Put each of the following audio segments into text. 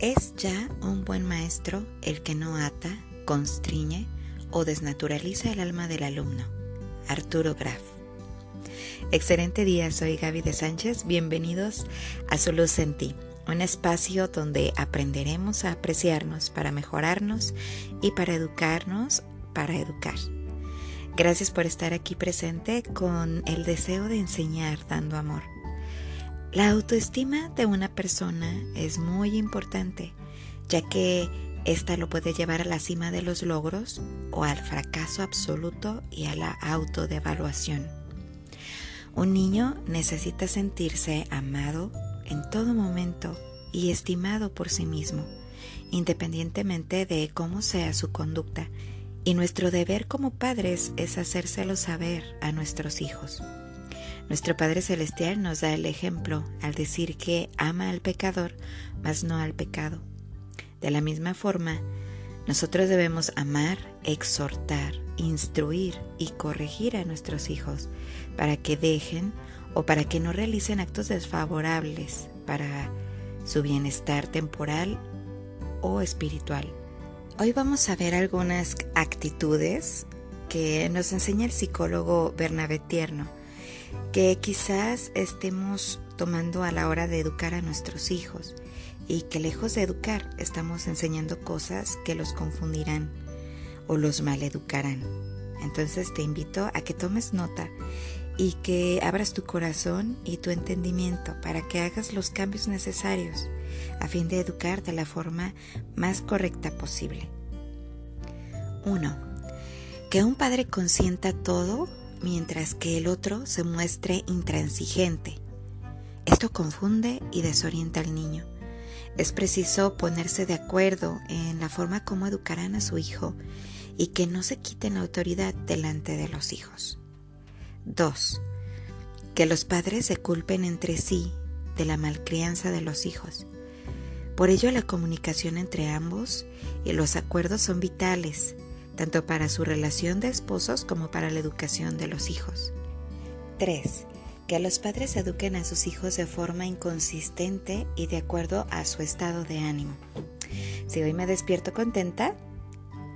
Es ya un buen maestro el que no ata, constriñe o desnaturaliza el alma del alumno. Arturo Graf. Excelente día, soy Gaby de Sánchez. Bienvenidos a Su Luz en Ti, un espacio donde aprenderemos a apreciarnos para mejorarnos y para educarnos para educar. Gracias por estar aquí presente con el deseo de enseñar dando amor. La autoestima de una persona es muy importante, ya que ésta lo puede llevar a la cima de los logros o al fracaso absoluto y a la autodevaluación. Un niño necesita sentirse amado en todo momento y estimado por sí mismo, independientemente de cómo sea su conducta, y nuestro deber como padres es hacérselo saber a nuestros hijos. Nuestro Padre Celestial nos da el ejemplo al decir que ama al pecador, mas no al pecado. De la misma forma, nosotros debemos amar, exhortar, instruir y corregir a nuestros hijos para que dejen o para que no realicen actos desfavorables para su bienestar temporal o espiritual. Hoy vamos a ver algunas actitudes que nos enseña el psicólogo Bernabé Tierno que quizás estemos tomando a la hora de educar a nuestros hijos y que lejos de educar estamos enseñando cosas que los confundirán o los maleducarán. Entonces te invito a que tomes nota y que abras tu corazón y tu entendimiento para que hagas los cambios necesarios a fin de educar de la forma más correcta posible. 1. Que un padre consienta todo mientras que el otro se muestre intransigente. Esto confunde y desorienta al niño. Es preciso ponerse de acuerdo en la forma como educarán a su hijo y que no se quiten la autoridad delante de los hijos. 2. Que los padres se culpen entre sí de la malcrianza de los hijos. Por ello la comunicación entre ambos y los acuerdos son vitales tanto para su relación de esposos como para la educación de los hijos. 3. Que los padres eduquen a sus hijos de forma inconsistente y de acuerdo a su estado de ánimo. Si hoy me despierto contenta,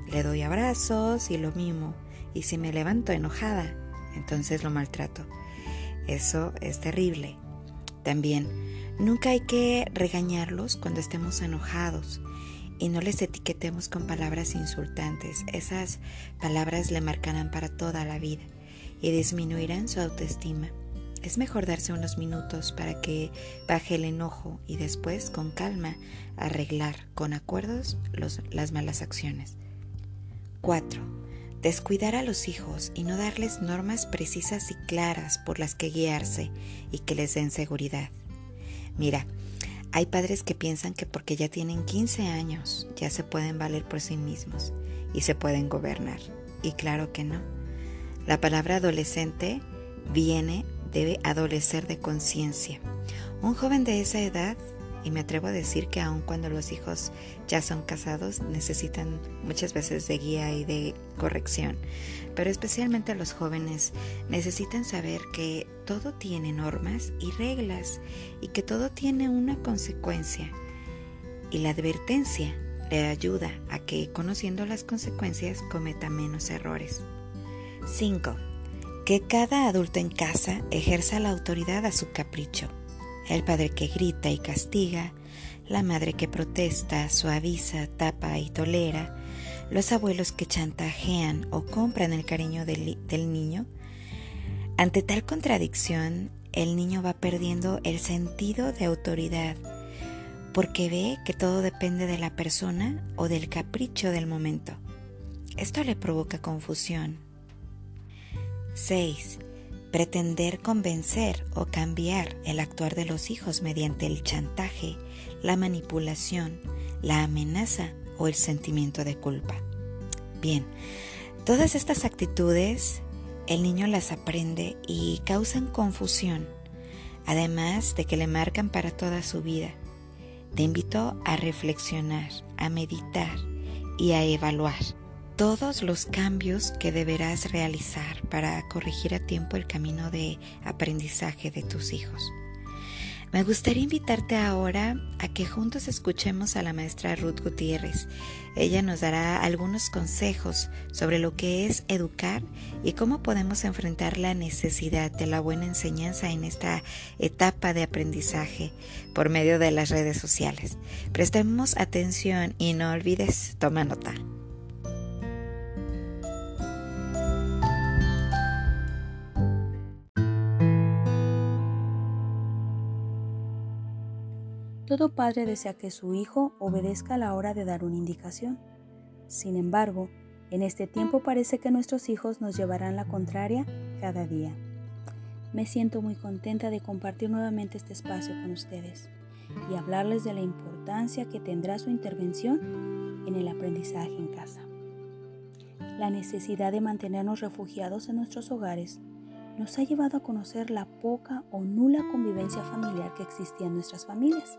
le doy abrazos y lo mimo. Y si me levanto enojada, entonces lo maltrato. Eso es terrible. También, nunca hay que regañarlos cuando estemos enojados y no les etiquetemos con palabras insultantes. Esas palabras le marcarán para toda la vida y disminuirán su autoestima. Es mejor darse unos minutos para que baje el enojo y después, con calma, arreglar con acuerdos las malas acciones. 4. Descuidar a los hijos y no darles normas precisas y claras por las que guiarse y que les den seguridad. Mira, hay padres que piensan que porque ya tienen 15 años ya se pueden valer por sí mismos y se pueden gobernar. Y claro que no. La palabra adolescente viene de adolecer de conciencia. Un joven de esa edad y me atrevo a decir que aun cuando los hijos ya son casados, necesitan muchas veces de guía y de corrección. Pero especialmente los jóvenes necesitan saber que todo tiene normas y reglas y que todo tiene una consecuencia. Y la advertencia le ayuda a que, conociendo las consecuencias, cometa menos errores. 5. Que cada adulto en casa ejerza la autoridad a su capricho el padre que grita y castiga, la madre que protesta, suaviza, tapa y tolera, los abuelos que chantajean o compran el cariño del, niño. Ante tal contradicción, el niño va perdiendo el sentido de autoridad porque ve que todo depende de la persona o del capricho del momento. Esto le provoca confusión. 6 pretender convencer o cambiar el actuar de los hijos mediante el chantaje, la manipulación, la amenaza o el sentimiento de culpa. Bien, todas estas actitudes el niño las aprende y causan confusión, además de que le marcan para toda su vida. Te invito a reflexionar, a meditar y a evaluar todos los cambios que deberás realizar para corregir a tiempo el camino de aprendizaje de tus hijos. Me gustaría invitarte ahora a que juntos escuchemos a la maestra Ruth Gutiérrez. Ella nos dará algunos consejos sobre lo que es educar y cómo podemos enfrentar la necesidad de la buena enseñanza en esta etapa de aprendizaje por medio de las redes sociales. Prestemos atención y no olvides, toma nota. Todo padre desea que su hijo obedezca a la hora de dar una indicación. Sin embargo, en este tiempo parece que nuestros hijos nos llevarán la contraria cada día. Me siento muy contenta de compartir nuevamente este espacio con ustedes y hablarles de la importancia que tendrá su intervención en el aprendizaje en casa. La necesidad de mantenernos refugiados en nuestros hogares nos ha llevado a conocer la poca o nula convivencia familiar que existía en nuestras familias.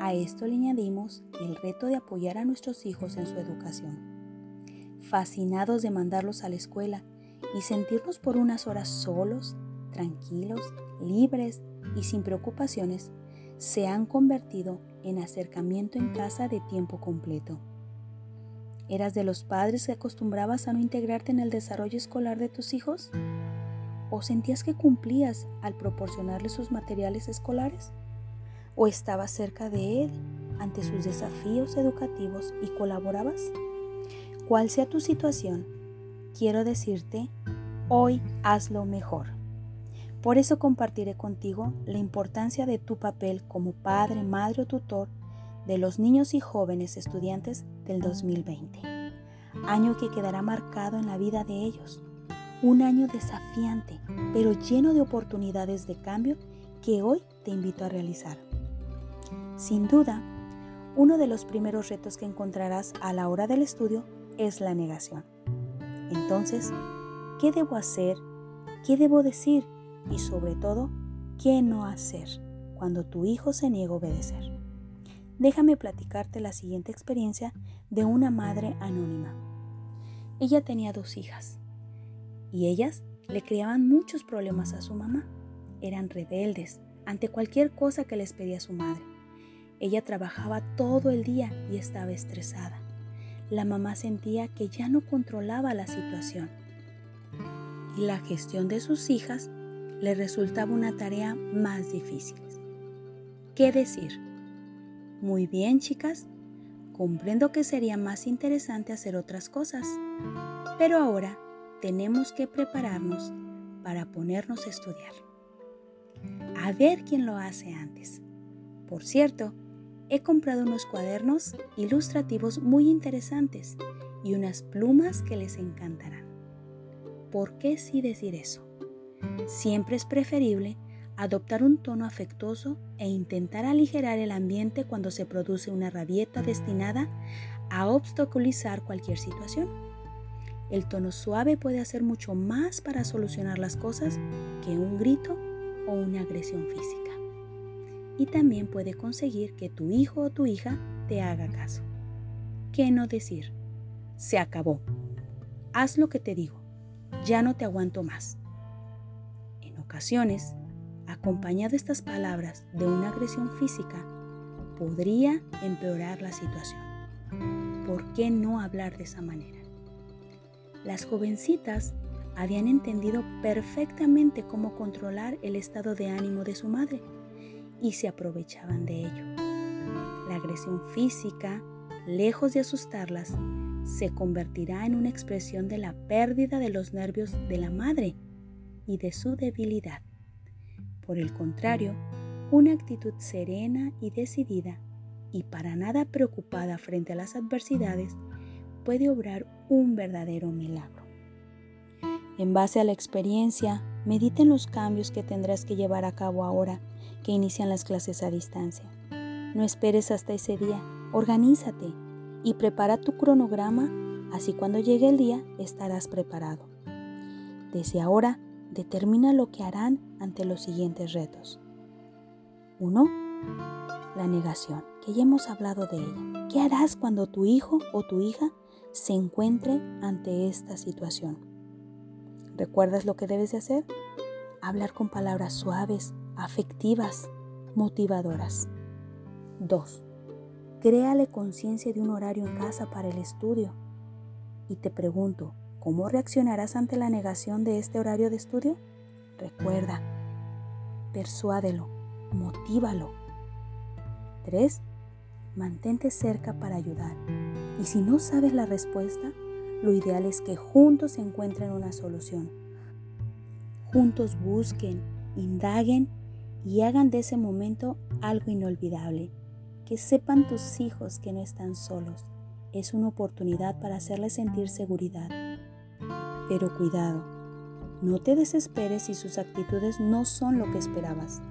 A esto le añadimos el reto de apoyar a nuestros hijos en su educación. Fascinados de mandarlos a la escuela y sentirnos por unas horas solos, tranquilos, libres y sin preocupaciones, se han convertido en acercamiento en casa de tiempo completo. ¿Eras de los padres que acostumbrabas a no integrarte en el desarrollo escolar de tus hijos? ¿O sentías que cumplías al proporcionarles sus materiales escolares? ¿O estabas cerca de él ante sus desafíos educativos y colaborabas? Cual sea tu situación, quiero decirte, hoy hazlo mejor. Por eso compartiré contigo la importancia de tu papel como padre, madre o tutor de los niños y jóvenes estudiantes del 2020, año que quedará marcado en la vida de ellos un año desafiante, pero lleno de oportunidades de cambio que hoy te invito a realizar. Sin duda, uno de los primeros retos que encontrarás a la hora del estudio es la negación. Entonces, ¿qué debo hacer? ¿Qué debo decir? Y sobre todo, ¿qué no hacer cuando tu hijo se niega a obedecer? Déjame platicarte la siguiente experiencia de una madre anónima. Ella tenía dos hijas y ellas le creaban muchos problemas a su mamá. Eran rebeldes ante cualquier cosa que les pedía su madre. Ella trabajaba todo el día y estaba estresada. La mamá sentía que ya no controlaba la situación y la gestión de sus hijas le resultaba una tarea más difícil. ¿Qué decir? Muy bien, chicas, comprendo que sería más interesante hacer otras cosas, pero ahora tenemos que prepararnos para ponernos a estudiar. A ver quién lo hace antes. Por cierto, he comprado unos cuadernos ilustrativos muy interesantes y unas plumas que les encantarán. ¿Por qué sí decir eso? Siempre es preferible adoptar un tono afectuoso e intentar aligerar el ambiente cuando se produce una rabieta destinada a obstaculizar cualquier situación. El tono suave puede hacer mucho más para solucionar las cosas que un grito o una agresión física. Y también puede conseguir que tu hijo o tu hija te haga caso. ¿Qué no decir? Se acabó. Haz lo que te digo. Ya no te aguanto más. En ocasiones, acompañado estas palabras de una agresión física, podría empeorar la situación. ¿Por qué no hablar de esa manera? Las jovencitas habían entendido perfectamente cómo controlar el estado de ánimo de su madre y se aprovechaban de ello. La agresión física, lejos de asustarlas, se convertirá en una expresión de la pérdida de los nervios de la madre y de su debilidad. Por el contrario, una actitud serena y decidida y para nada preocupada frente a las adversidades puede obrar un verdadero milagro. En base a la experiencia, mediten los cambios que tendrás que llevar a cabo ahora que inician las clases a distancia. No esperes hasta ese día, organízate y prepara tu cronograma, así cuando llegue el día estarás preparado. Desde ahora, determina lo que harán ante los siguientes retos. 1. La negación, que ya hemos hablado de ella. ¿Qué harás cuando tu hijo o tu hija se encuentre ante esta situación. ¿Recuerdas lo que debes de hacer? Hablar con palabras suaves, afectivas, motivadoras. 2. Créale conciencia de un horario en casa para el estudio. Y te pregunto, ¿cómo reaccionarás ante la negación de este horario de estudio? Recuerda, persuádelo, motívalo. 3. Mantente cerca para ayudar. Y si no sabes la respuesta, lo ideal es que juntos encuentren una solución. Juntos busquen, indaguen y hagan de ese momento algo inolvidable. Que sepan tus hijos que no están solos. Es una oportunidad para hacerles sentir seguridad. Pero cuidado, no te desesperes si sus actitudes no son lo que esperabas.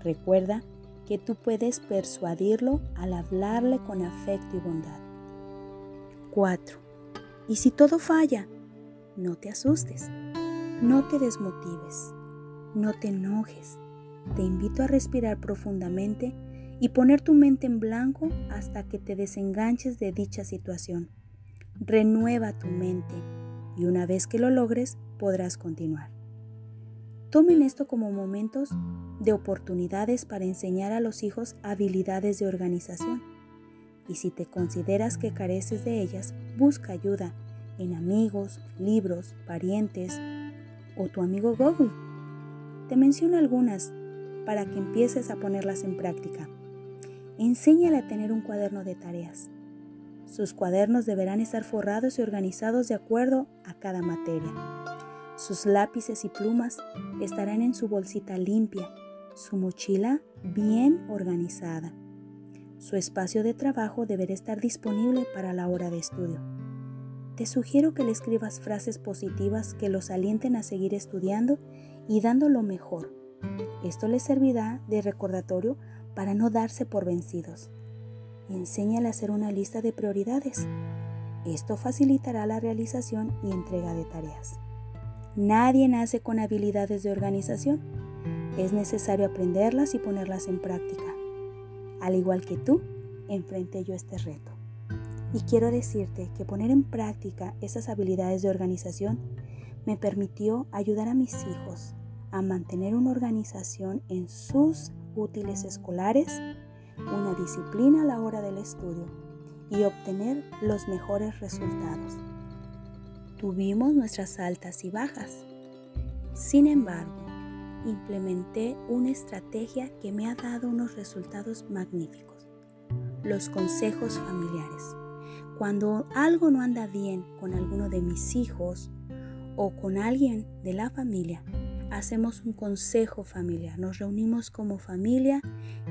Recuerda que tú puedes persuadirlo al hablarle con afecto y bondad. 4. ¿Y si todo falla? No te asustes, no te desmotives, no te enojes. Te invito a respirar profundamente y poner tu mente en blanco hasta que te desenganches de dicha situación. Renueva tu mente y una vez que lo logres podrás continuar. Tomen esto como momentos de oportunidades para enseñar a los hijos habilidades de organización. Y si te consideras que careces de ellas, busca ayuda en amigos, libros, parientes o tu amigo Google. Te menciono algunas para que empieces a ponerlas en práctica. Enséñale a tener un cuaderno de tareas. Sus cuadernos deberán estar forrados y organizados de acuerdo a cada materia. Sus lápices y plumas estarán en su bolsita limpia, su mochila bien organizada. Su espacio de trabajo deberá estar disponible para la hora de estudio. Te sugiero que le escribas frases positivas que los alienten a seguir estudiando y dando lo mejor. Esto les servirá de recordatorio para no darse por vencidos. Enséñale a hacer una lista de prioridades. Esto facilitará la realización y entrega de tareas. Nadie nace con habilidades de organización. Es necesario aprenderlas y ponerlas en práctica. Al igual que tú, enfrenté yo este reto. Y quiero decirte que poner en práctica esas habilidades de organización me permitió ayudar a mis hijos a mantener una organización en sus útiles escolares, una disciplina a la hora del estudio y obtener los mejores resultados. Tuvimos nuestras altas y bajas. Sin embargo, implementé una estrategia que me ha dado unos resultados magníficos. Los consejos familiares. Cuando algo no anda bien con alguno de mis hijos o con alguien de la familia, hacemos un consejo familiar. Nos reunimos como familia,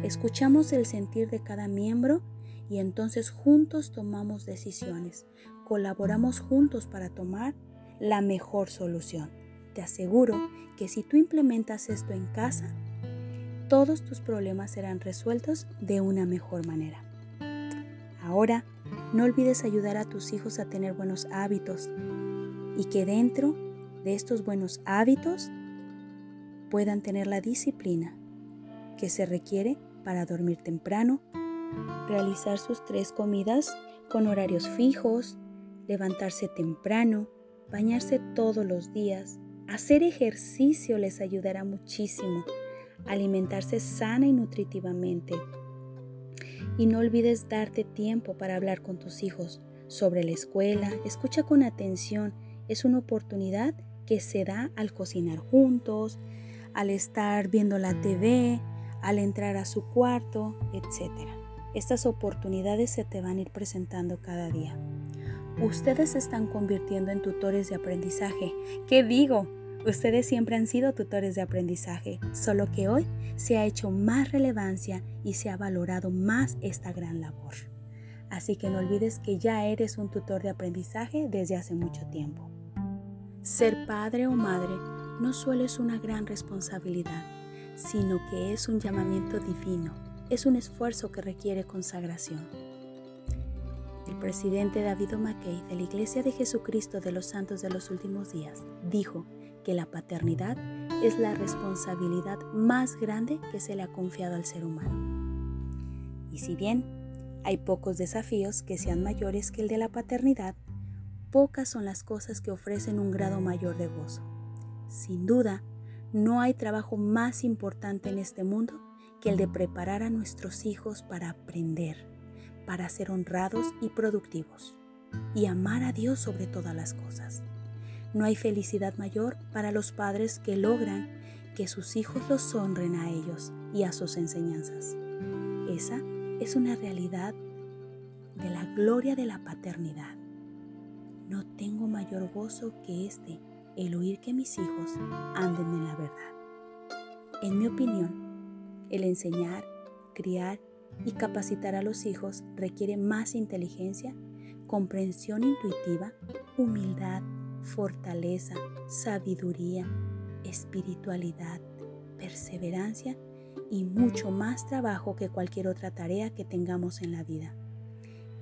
escuchamos el sentir de cada miembro y entonces juntos tomamos decisiones. Colaboramos juntos para tomar la mejor solución. Te aseguro que si tú implementas esto en casa, todos tus problemas serán resueltos de una mejor manera. Ahora, no olvides ayudar a tus hijos a tener buenos hábitos y que dentro de estos buenos hábitos puedan tener la disciplina que se requiere para dormir temprano, realizar sus tres comidas con horarios fijos, levantarse temprano, bañarse todos los días, hacer ejercicio les ayudará muchísimo, alimentarse sana y nutritivamente. Y no olvides darte tiempo para hablar con tus hijos sobre la escuela, escucha con atención, es una oportunidad que se da al cocinar juntos, al estar viendo la TV, al entrar a su cuarto, etc. Estas oportunidades se te van a ir presentando cada día. Ustedes se están convirtiendo en tutores de aprendizaje. ¿Qué digo? Ustedes siempre han sido tutores de aprendizaje, solo que hoy se ha hecho más relevancia y se ha valorado más esta gran labor. Así que no olvides que ya eres un tutor de aprendizaje desde hace mucho tiempo. Ser padre o madre no solo es una gran responsabilidad, sino que es un llamamiento divino, es un esfuerzo que requiere consagración. El presidente David Mackay de la Iglesia de Jesucristo de los Santos de los Últimos Días dijo que la paternidad es la responsabilidad más grande que se le ha confiado al ser humano. Y si bien hay pocos desafíos que sean mayores que el de la paternidad, pocas son las cosas que ofrecen un grado mayor de gozo. Sin duda, no hay trabajo más importante en este mundo que el de preparar a nuestros hijos para aprender, para ser honrados y productivos, y amar a Dios sobre todas las cosas. No hay felicidad mayor para los padres que logran que sus hijos los honren a ellos y a sus enseñanzas. Esa es una realidad de la gloria de la paternidad. No tengo mayor gozo que este, el oír que mis hijos anden en la verdad. En mi opinión, el enseñar, criar y capacitar a los hijos requiere más inteligencia, comprensión intuitiva, humildad, fortaleza, sabiduría, espiritualidad, perseverancia y mucho más trabajo que cualquier otra tarea que tengamos en la vida.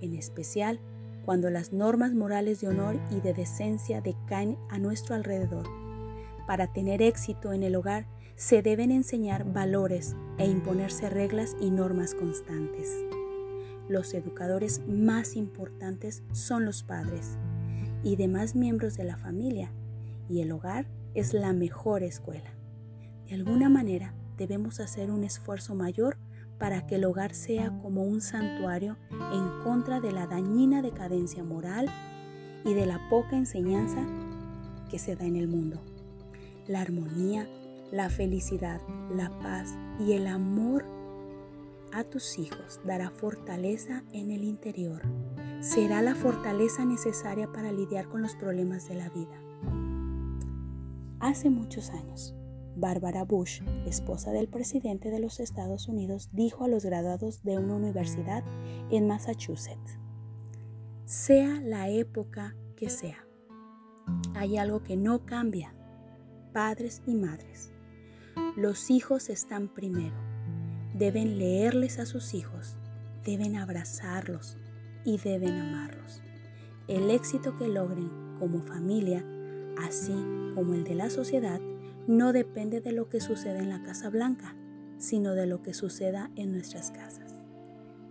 En especial cuando las normas morales de honor y de decencia decaen a nuestro alrededor. Para tener éxito en el hogar se deben enseñar valores e imponerse reglas y normas constantes. Los educadores más importantes son los padres y demás miembros de la familia, y el hogar es la mejor escuela. De alguna manera debemos hacer un esfuerzo mayor para que el hogar sea como un santuario en contra de la dañina decadencia moral y de la poca enseñanza que se da en el mundo. La armonía la felicidad, la paz y el amor a tus hijos dará fortaleza en el interior. Será la fortaleza necesaria para lidiar con los problemas de la vida. Hace muchos años, Barbara Bush, esposa del presidente de los Estados Unidos, dijo a los graduados de una universidad en Massachusetts, sea la época que sea, hay algo que no cambia, padres y madres. Los hijos están primero. Deben leerles a sus hijos, deben abrazarlos y deben amarlos. El éxito que logren como familia, así como el de la sociedad, no depende de lo que sucede en la Casa Blanca, sino de lo que suceda en nuestras casas.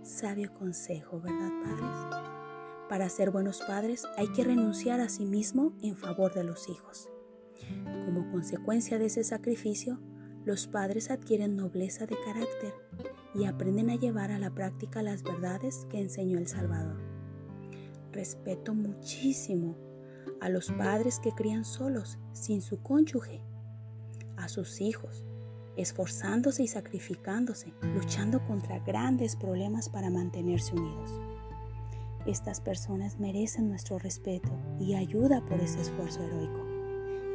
Sabio consejo, ¿verdad, padres? Para ser buenos padres hay que renunciar a sí mismo en favor de los hijos. Como consecuencia de ese sacrificio, los padres adquieren nobleza de carácter y aprenden a llevar a la práctica las verdades que enseñó el Salvador. Respeto muchísimo a los padres que crían solos, sin su cónyuge, a sus hijos, esforzándose y sacrificándose, luchando contra grandes problemas para mantenerse unidos. Estas personas merecen nuestro respeto y ayuda por ese esfuerzo heroico.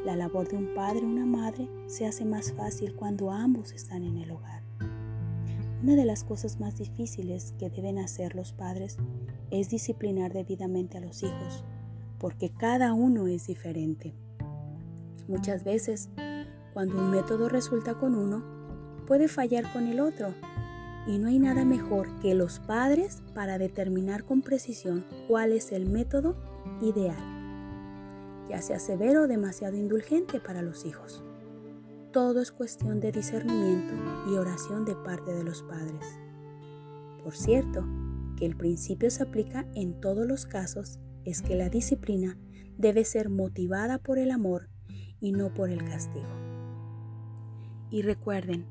La labor de un padre o una madre se hace más fácil cuando ambos están en el hogar. Una de las cosas más difíciles que deben hacer los padres es disciplinar debidamente a los hijos, porque cada uno es diferente. Muchas veces, cuando un método resulta con uno, puede fallar con el otro, y no hay nada mejor que los padres para determinar con precisión cuál es el método ideal ya sea severo o demasiado indulgente para los hijos. Todo es cuestión de discernimiento y oración de parte de los padres. Por cierto, que el principio se aplica en todos los casos es que la disciplina debe ser motivada por el amor y no por el castigo. Y recuerden,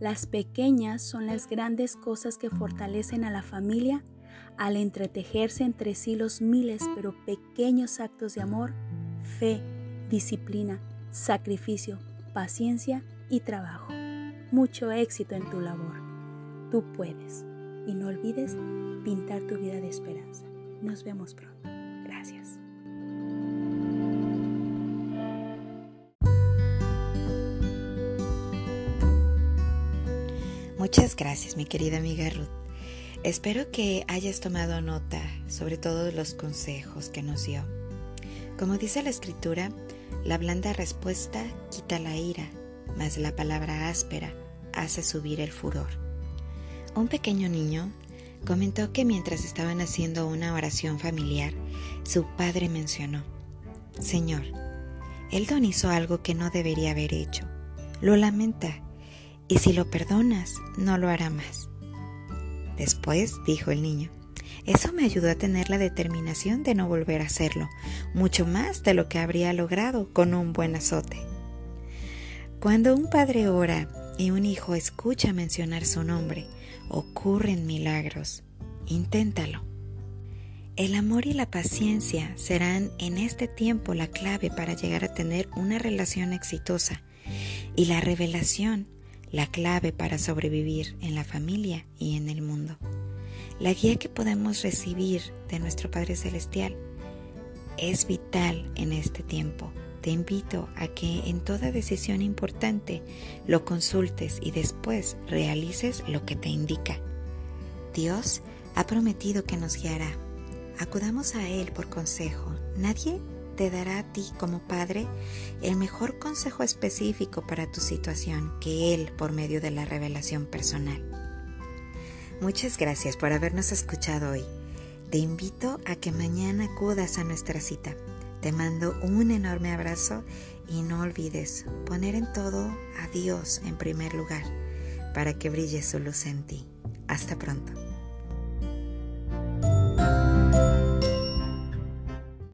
las pequeñas son las grandes cosas que fortalecen a la familia al entretejerse entre sí los miles pero pequeños actos de amor fe, disciplina, sacrificio, paciencia y trabajo. Mucho éxito en tu labor. Tú puedes. Y no olvides pintar tu vida de esperanza. Nos vemos pronto. Muchas gracias, mi querida amiga Ruth. Espero que hayas tomado nota sobre todos los consejos que nos dio. Como dice la escritura, la blanda respuesta quita la ira, mas la palabra áspera hace subir el furor. Un pequeño niño comentó que mientras estaban haciendo una oración familiar, su padre mencionó, Señor, el don hizo algo que no debería haber hecho. Lo lamenta, y si lo perdonas, no lo hará más. Después dijo el niño, eso me ayudó a tener la determinación de no volver a hacerlo, mucho más de lo que habría logrado con un buen azote. Cuando un padre ora y un hijo escucha mencionar su nombre, ocurren milagros. Inténtalo. El amor y la paciencia serán en este tiempo la clave para llegar a tener una relación exitosa y la revelación la clave para sobrevivir en la familia y en el mundo. La guía que podemos recibir de nuestro Padre Celestial es vital en este tiempo. Te invito a que en toda decisión importante lo consultes y después realices lo que te indica. Dios ha prometido que nos guiará. Acudamos a Él por consejo. Nadie te dará a ti como padre el mejor consejo específico para tu situación que Él por medio de la revelación personal. Muchas gracias por habernos escuchado hoy. Te invito a que mañana acudas a nuestra cita. Te mando un enorme abrazo y no olvides poner en todo a Dios en primer lugar para que brille su luz en ti. Hasta pronto.